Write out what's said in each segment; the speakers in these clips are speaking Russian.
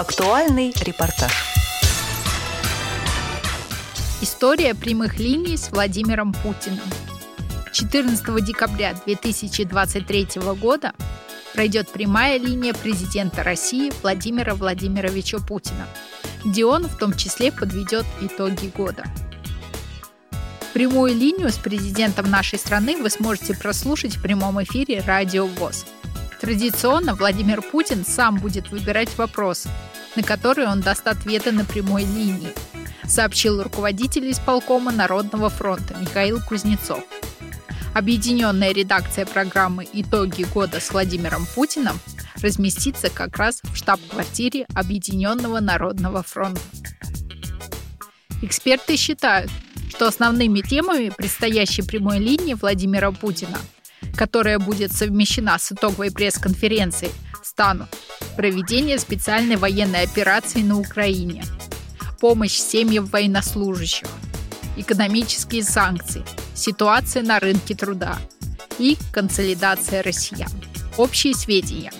Актуальный репортаж. История прямых линий с Владимиром Путиным. 14 декабря 2023 года пройдет прямая линия президента России Владимира Владимировича Путина, где он в том числе подведет итоги года. Прямую линию с президентом нашей страны вы сможете прослушать в прямом эфире Радио ВОЗ. Традиционно Владимир Путин сам будет выбирать вопросы, на которые он даст ответы на прямой линии, сообщил руководитель исполкома Народного фронта Михаил Кузнецов. Объединенная редакция программы «Итоги года с Владимиром Путиным» разместится как раз в штаб-квартире Объединенного Народного фронта. Эксперты считают, что основными темами предстоящей прямой линии Владимира Путина, которая будет совмещена с итоговой пресс-конференцией, станут проведение специальной военной операции на Украине, помощь семьям военнослужащих, экономические санкции, ситуация на рынке труда и консолидация россиян. Общие сведения.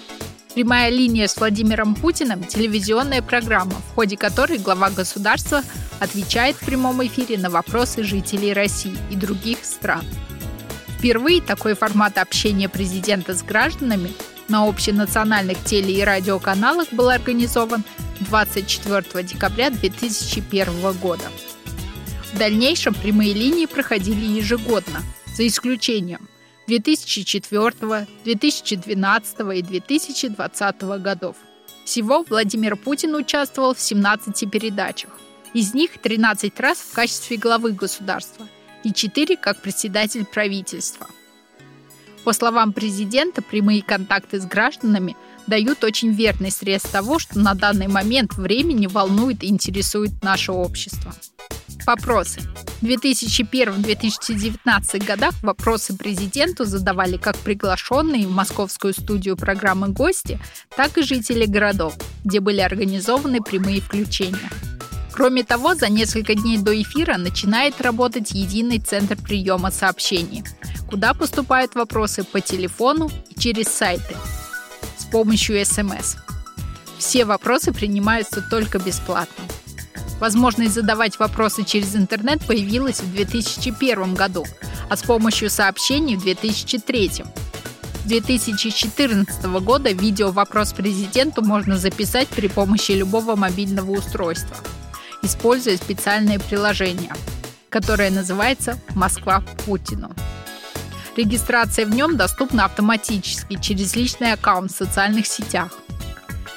Прямая линия с Владимиром Путиным – телевизионная программа, в ходе которой глава государства – отвечает в прямом эфире на вопросы жителей России и других стран. Впервые такой формат общения президента с гражданами на общенациональных теле- и радиоканалах был организован 24 декабря 2001 года. В дальнейшем прямые линии проходили ежегодно, за исключением 2004, 2012 и 2020 годов. Всего Владимир Путин участвовал в 17 передачах. Из них 13 раз в качестве главы государства и 4 как председатель правительства. По словам президента, прямые контакты с гражданами дают очень верный срез того, что на данный момент времени волнует и интересует наше общество. Вопросы. В 2001-2019 годах вопросы президенту задавали как приглашенные в московскую студию программы гости, так и жители городов, где были организованы прямые включения – Кроме того, за несколько дней до эфира начинает работать единый центр приема сообщений, куда поступают вопросы по телефону и через сайты с помощью СМС. Все вопросы принимаются только бесплатно. Возможность задавать вопросы через интернет появилась в 2001 году, а с помощью сообщений в 2003. С 2014 года видео «Вопрос президенту» можно записать при помощи любого мобильного устройства – используя специальное приложение, которое называется «Москва Путину». Регистрация в нем доступна автоматически через личный аккаунт в социальных сетях.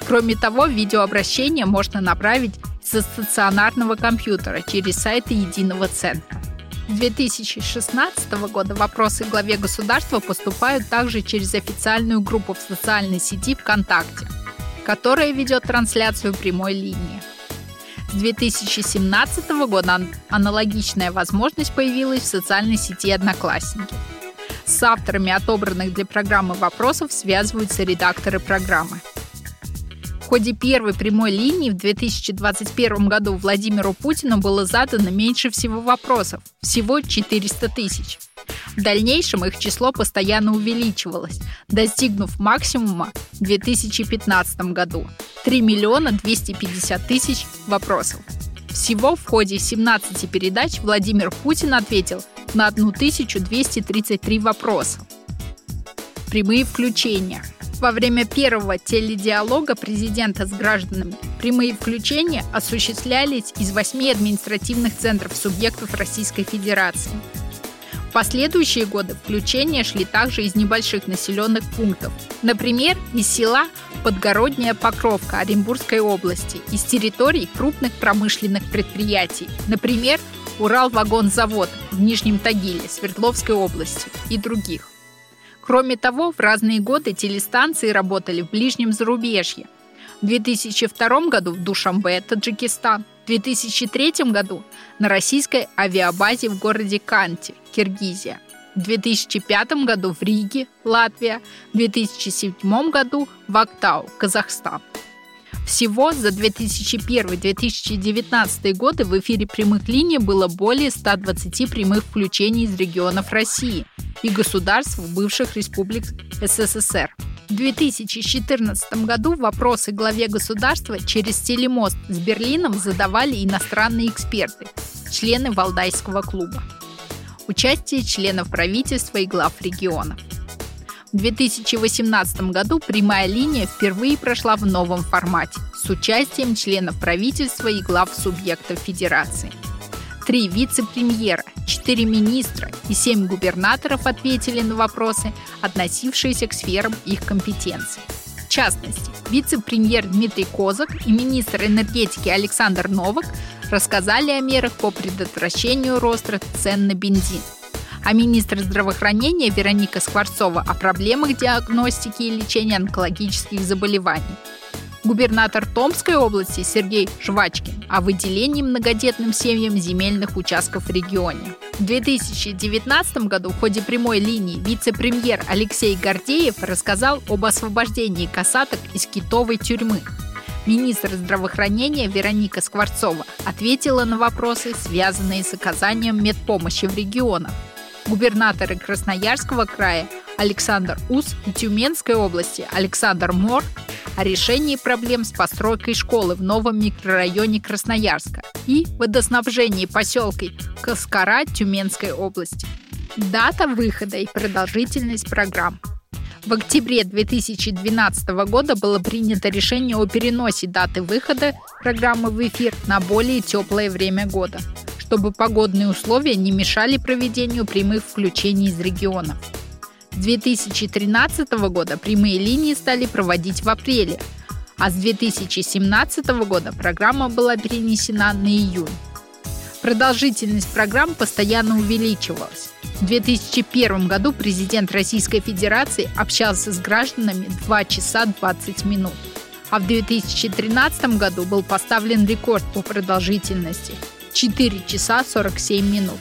Кроме того, видеообращение можно направить со стационарного компьютера через сайты Единого центра. С 2016 года вопросы главе государства поступают также через официальную группу в социальной сети ВКонтакте, которая ведет трансляцию прямой линии. С 2017 года аналогичная возможность появилась в социальной сети «Одноклассники». С авторами отобранных для программы вопросов связываются редакторы программы. В ходе первой прямой линии в 2021 году Владимиру Путину было задано меньше всего вопросов – всего 400 тысяч – в дальнейшем их число постоянно увеличивалось, достигнув максимума в 2015 году – 3 миллиона 250 тысяч вопросов. Всего в ходе 17 передач Владимир Путин ответил на 1233 вопроса. Прямые включения. Во время первого теледиалога президента с гражданами прямые включения осуществлялись из восьми административных центров субъектов Российской Федерации – последующие годы включения шли также из небольших населенных пунктов. Например, из села Подгородняя Покровка Оренбургской области, из территорий крупных промышленных предприятий, например, Уралвагонзавод в Нижнем Тагиле Свердловской области и других. Кроме того, в разные годы телестанции работали в ближнем зарубежье. В 2002 году в Душамбе, Таджикистан, в 2003 году на российской авиабазе в городе Канти, Киргизия. В 2005 году в Риге, Латвия. В 2007 году в Актау, Казахстан. Всего за 2001-2019 годы в эфире прямых линий было более 120 прямых включений из регионов России и государств бывших республик СССР. В 2014 году вопросы главе государства через телемост с Берлином задавали иностранные эксперты, члены Валдайского клуба. Участие членов правительства и глав регионов. В 2018 году прямая линия впервые прошла в новом формате с участием членов правительства и глав субъектов федерации. Три вице-премьера, четыре министра и семь губернаторов ответили на вопросы, относившиеся к сферам их компетенции. В частности, вице-премьер Дмитрий Козак и министр энергетики Александр Новак рассказали о мерах по предотвращению роста цен на бензин – а министр здравоохранения Вероника Скворцова о проблемах диагностики и лечения онкологических заболеваний. Губернатор Томской области Сергей Жвачкин о выделении многодетным семьям земельных участков в регионе. В 2019 году в ходе прямой линии вице-премьер Алексей Гордеев рассказал об освобождении касаток из китовой тюрьмы. Министр здравоохранения Вероника Скворцова ответила на вопросы, связанные с оказанием медпомощи в регионах губернаторы Красноярского края Александр Ус и Тюменской области Александр Мор о решении проблем с постройкой школы в новом микрорайоне Красноярска и водоснабжении поселка Каскара Тюменской области. Дата выхода и продолжительность программ. В октябре 2012 года было принято решение о переносе даты выхода программы в эфир на более теплое время года – чтобы погодные условия не мешали проведению прямых включений из регионов. С 2013 года прямые линии стали проводить в апреле, а с 2017 года программа была перенесена на июнь. Продолжительность программ постоянно увеличивалась. В 2001 году президент Российской Федерации общался с гражданами 2 часа 20 минут, а в 2013 году был поставлен рекорд по продолжительности 4 часа 47 минут.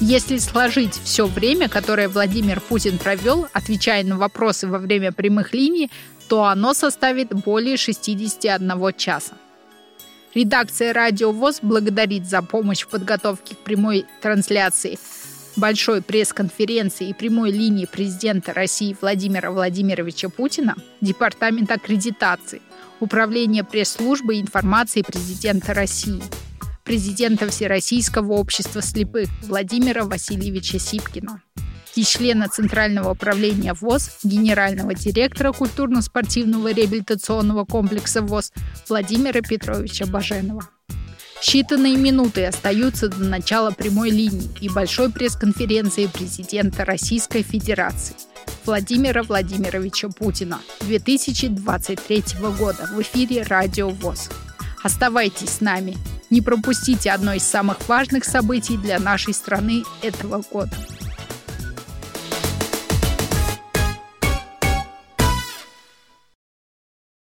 Если сложить все время, которое Владимир Путин провел, отвечая на вопросы во время прямых линий, то оно составит более 61 часа. Редакция «Радио ВОЗ» благодарит за помощь в подготовке к прямой трансляции большой пресс-конференции и прямой линии президента России Владимира Владимировича Путина, Департамент аккредитации, Управление пресс-службы информации президента России – президента Всероссийского общества слепых Владимира Васильевича Сипкина и члена Центрального управления ВОЗ, генерального директора культурно-спортивного реабилитационного комплекса ВОЗ Владимира Петровича Баженова. Считанные минуты остаются до начала прямой линии и большой пресс-конференции президента Российской Федерации Владимира Владимировича Путина 2023 года в эфире «Радио ВОЗ». Оставайтесь с нами. Не пропустите одно из самых важных событий для нашей страны этого года.